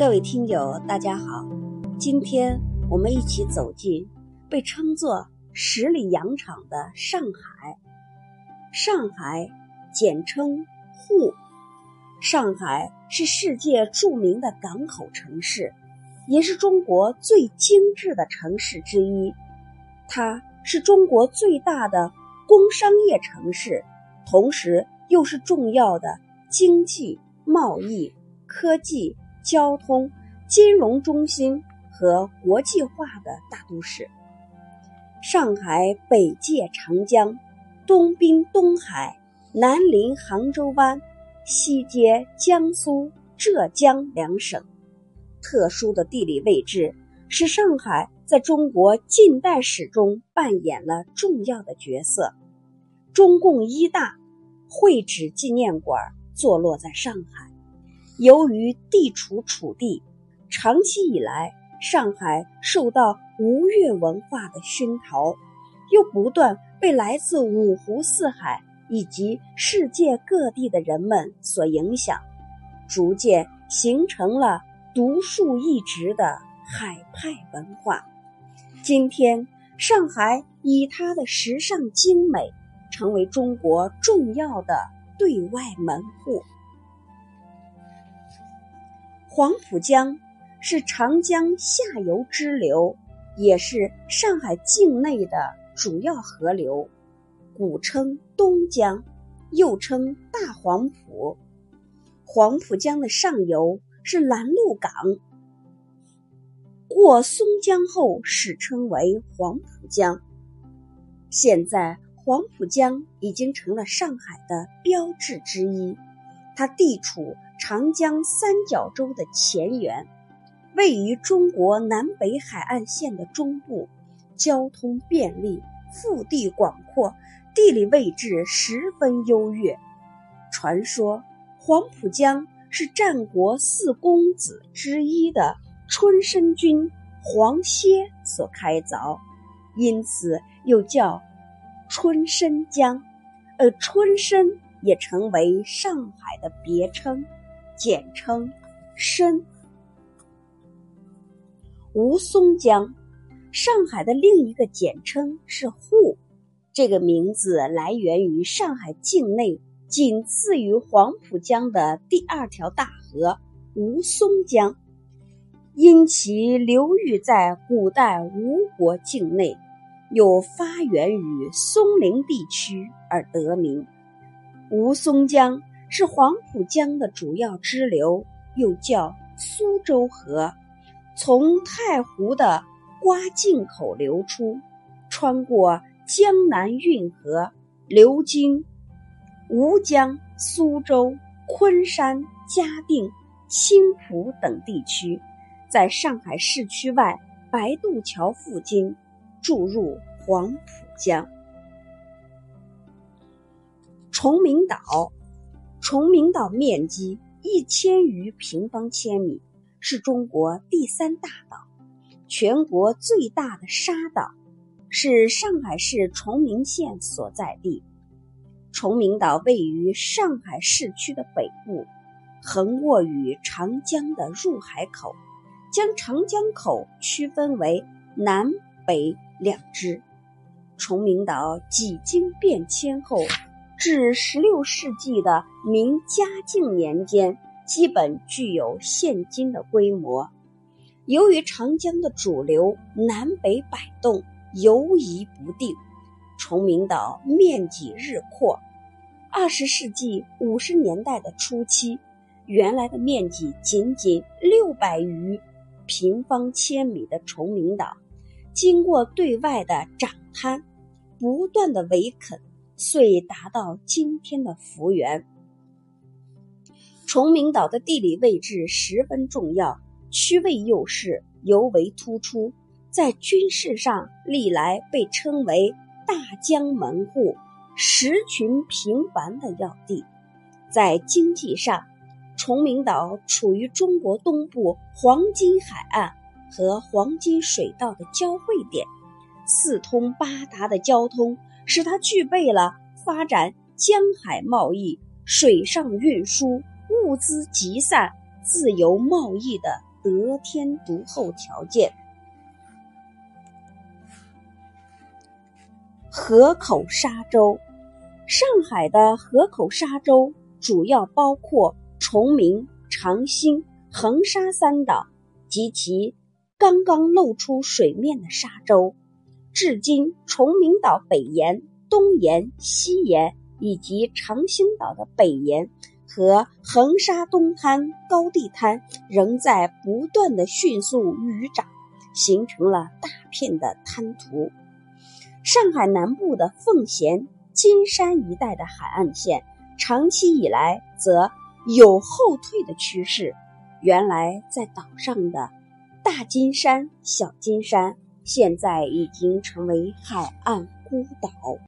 各位听友，大家好，今天我们一起走进被称作十里洋场的上海。上海简称沪，上海是世界著名的港口城市，也是中国最精致的城市之一。它是中国最大的工商业城市，同时又是重要的经济、贸易、科技。交通、金融中心和国际化的大都市。上海北界长江，东濒东海，南临杭州湾，西接江苏、浙江两省。特殊的地理位置使上海在中国近代史中扮演了重要的角色。中共一大会址纪念馆坐落在上海。由于地处楚地，长期以来，上海受到吴越文化的熏陶，又不断被来自五湖四海以及世界各地的人们所影响，逐渐形成了独树一帜的海派文化。今天，上海以它的时尚精美，成为中国重要的对外门户。黄浦江是长江下游支流，也是上海境内的主要河流，古称东江，又称大黄浦。黄浦江的上游是拦路港，过松江后史称为黄浦江。现在，黄浦江已经成了上海的标志之一，它地处。长江三角洲的前缘，位于中国南北海岸线的中部，交通便利，腹地广阔，地理位置十分优越。传说黄浦江是战国四公子之一的春申君黄歇所开凿，因此又叫春申江，而春申也成为上海的别称。简称申吴淞江，上海的另一个简称是沪。这个名字来源于上海境内仅次于黄浦江的第二条大河吴淞江，因其流域在古代吴国境内，又发源于松陵地区而得名。吴淞江。是黄浦江的主要支流，又叫苏州河，从太湖的瓜泾口流出，穿过江南运河，流经吴江、苏州、昆山、嘉定、青浦等地区，在上海市区外白渡桥附近注入黄浦江。崇明岛。崇明岛面积一千余平方千米，是中国第三大岛，全国最大的沙岛，是上海市崇明县所在地。崇明岛位于上海市区的北部，横卧于长江的入海口，将长江口区分为南北两支。崇明岛几经变迁后。至十六世纪的明嘉靖年间，基本具有现今的规模。由于长江的主流南北摆动，游移不定，崇明岛面积日扩。二十世纪五十年代的初期，原来的面积仅仅六百余平方千米的崇明岛，经过对外的涨滩，不断的围垦。遂达到今天的幅员。崇明岛的地理位置十分重要，区位优势尤为突出。在军事上，历来被称为大江门户、石群频繁的要地；在经济上，崇明岛处于中国东部黄金海岸和黄金水道的交汇点，四通八达的交通。使它具备了发展江海贸易、水上运输、物资集散、自由贸易的得天独厚条件。河口沙洲，上海的河口沙洲主要包括崇明、长兴、横沙三岛及其刚刚露出水面的沙洲。至今，崇明岛北沿、东沿、西沿以及长兴岛的北沿和横沙东滩、高地滩仍在不断的迅速淤长，形成了大片的滩涂。上海南部的奉贤、金山一带的海岸线，长期以来则有后退的趋势。原来在岛上的大金山、小金山，现在已经成为海岸孤岛。